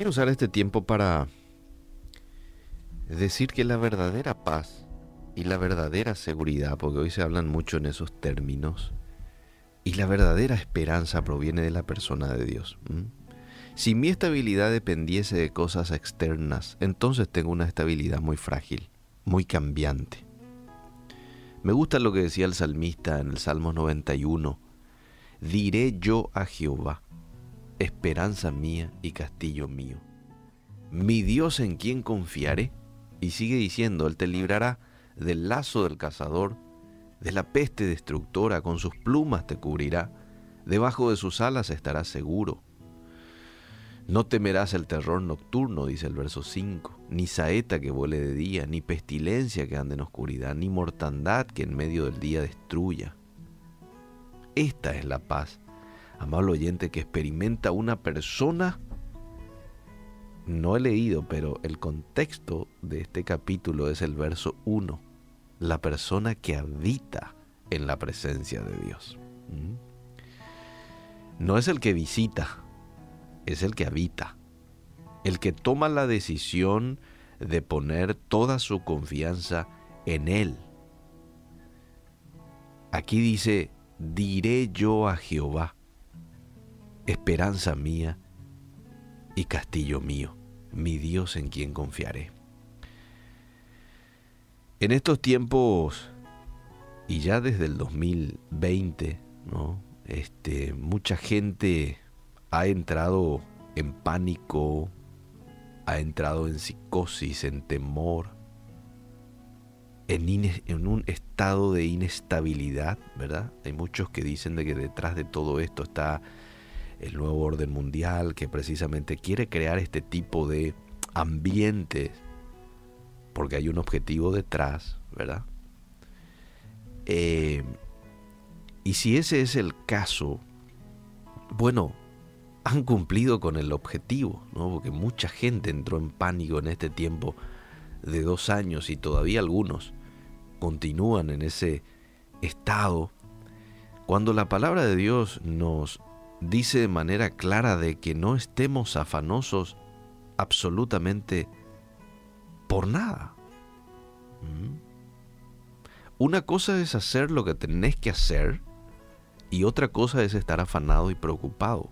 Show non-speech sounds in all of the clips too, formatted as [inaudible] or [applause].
Quiero usar este tiempo para decir que la verdadera paz y la verdadera seguridad, porque hoy se hablan mucho en esos términos, y la verdadera esperanza proviene de la persona de Dios. Si mi estabilidad dependiese de cosas externas, entonces tengo una estabilidad muy frágil, muy cambiante. Me gusta lo que decía el salmista en el Salmo 91. Diré yo a Jehová, esperanza mía y castillo mío. Mi Dios en quien confiaré. Y sigue diciendo, Él te librará del lazo del cazador, de la peste destructora, con sus plumas te cubrirá, debajo de sus alas estarás seguro. No temerás el terror nocturno, dice el verso 5, ni saeta que vuele de día, ni pestilencia que ande en oscuridad, ni mortandad que en medio del día destruya. Esta es la paz, amable oyente, que experimenta una persona no he leído, pero el contexto de este capítulo es el verso 1, la persona que habita en la presencia de Dios. ¿Mm? No es el que visita, es el que habita, el que toma la decisión de poner toda su confianza en Él. Aquí dice, diré yo a Jehová, esperanza mía y castillo mío, mi Dios en quien confiaré. En estos tiempos, y ya desde el 2020, ¿no? este, mucha gente ha entrado en pánico, ha entrado en psicosis, en temor, en, en, un estado de inestabilidad, ¿verdad? Hay muchos que dicen de que detrás de todo esto está el nuevo orden mundial que precisamente quiere crear este tipo de ambientes porque hay un objetivo detrás, ¿verdad? Eh, y si ese es el caso, bueno, han cumplido con el objetivo, ¿no? Porque mucha gente entró en pánico en este tiempo de dos años y todavía algunos continúan en ese estado. Cuando la palabra de Dios nos dice de manera clara de que no estemos afanosos absolutamente por nada. ¿Mm? Una cosa es hacer lo que tenés que hacer y otra cosa es estar afanado y preocupado.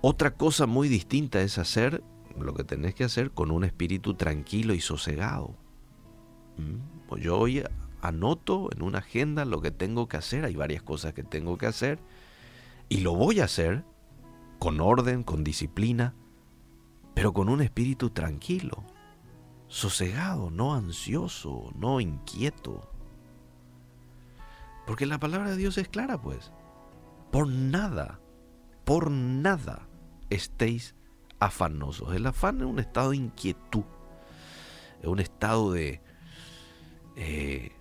Otra cosa muy distinta es hacer lo que tenés que hacer con un espíritu tranquilo y sosegado. ¿Mm? Pues yo hoy anoto en una agenda lo que tengo que hacer, hay varias cosas que tengo que hacer y lo voy a hacer con orden, con disciplina, pero con un espíritu tranquilo, sosegado, no ansioso, no inquieto. Porque la palabra de Dios es clara, pues. Por nada, por nada estéis afanosos. El afán es un estado de inquietud, es un estado de eh,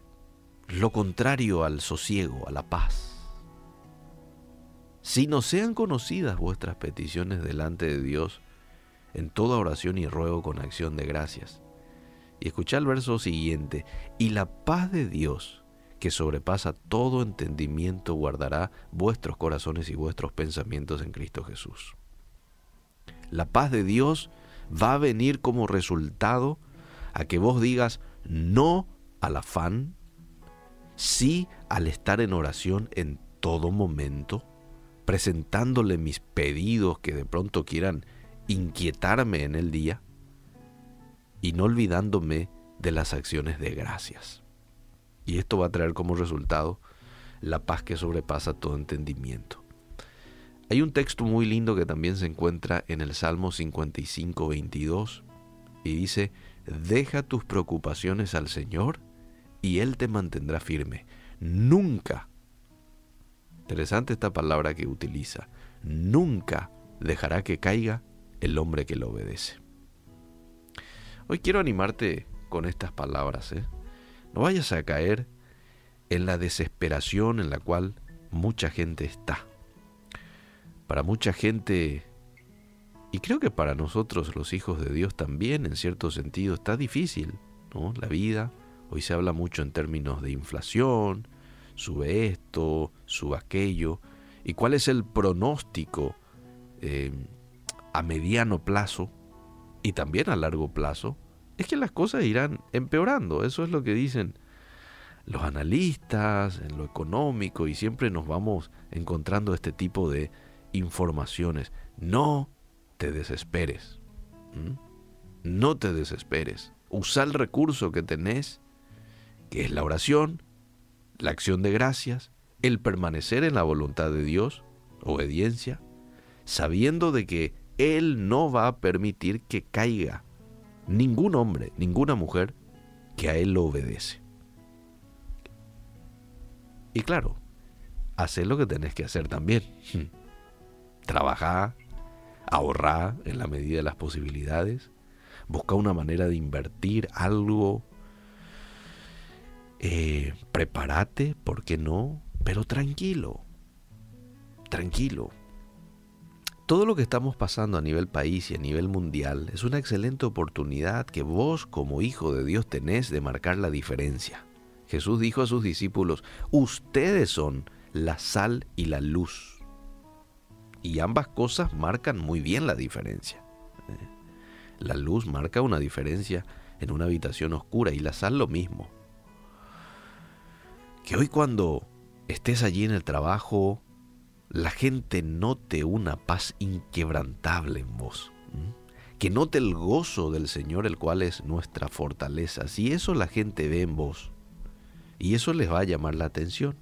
lo contrario al sosiego, a la paz. Si no sean conocidas vuestras peticiones delante de Dios, en toda oración y ruego con acción de gracias. Y escucha el verso siguiente, y la paz de Dios, que sobrepasa todo entendimiento, guardará vuestros corazones y vuestros pensamientos en Cristo Jesús. La paz de Dios va a venir como resultado a que vos digas no al afán, sí al estar en oración en todo momento, presentándole mis pedidos que de pronto quieran inquietarme en el día y no olvidándome de las acciones de gracias. Y esto va a traer como resultado la paz que sobrepasa todo entendimiento. Hay un texto muy lindo que también se encuentra en el Salmo 55, 22 y dice, deja tus preocupaciones al Señor y Él te mantendrá firme. Nunca Interesante esta palabra que utiliza. Nunca dejará que caiga el hombre que lo obedece. Hoy quiero animarte con estas palabras. ¿eh? No vayas a caer en la desesperación en la cual mucha gente está. Para mucha gente, y creo que para nosotros los hijos de Dios también, en cierto sentido, está difícil. ¿no? La vida, hoy se habla mucho en términos de inflación, sube esto, sube aquello, y cuál es el pronóstico eh, a mediano plazo y también a largo plazo es que las cosas irán empeorando. Eso es lo que dicen los analistas en lo económico y siempre nos vamos encontrando este tipo de informaciones. No te desesperes. No te desesperes. Usa el recurso que tenés, que es la oración, la acción de gracias, el permanecer en la voluntad de Dios, obediencia, sabiendo de que Él no va a permitir que caiga ningún hombre, ninguna mujer que a Él lo obedece. Y claro, hacer lo que tenés que hacer también. [laughs] Trabajar, ahorrar en la medida de las posibilidades, buscar una manera de invertir algo, eh, prepárate, ¿por qué no? Pero tranquilo, tranquilo. Todo lo que estamos pasando a nivel país y a nivel mundial es una excelente oportunidad que vos como hijo de Dios tenés de marcar la diferencia. Jesús dijo a sus discípulos, ustedes son la sal y la luz. Y ambas cosas marcan muy bien la diferencia. ¿eh? La luz marca una diferencia en una habitación oscura y la sal lo mismo. Que hoy cuando estés allí en el trabajo, la gente note una paz inquebrantable en vos. Que note el gozo del Señor, el cual es nuestra fortaleza. Si eso la gente ve en vos, y eso les va a llamar la atención.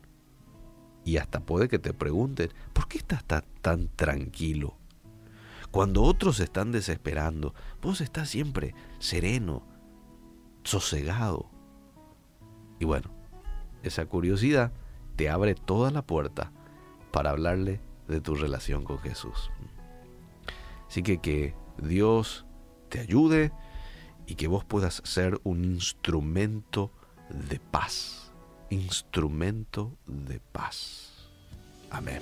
Y hasta puede que te pregunten, ¿por qué estás tan tranquilo? Cuando otros están desesperando, vos estás siempre sereno, sosegado. Y bueno, esa curiosidad te abre toda la puerta para hablarle de tu relación con Jesús. Así que que Dios te ayude y que vos puedas ser un instrumento de paz. Instrumento de paz. Amén.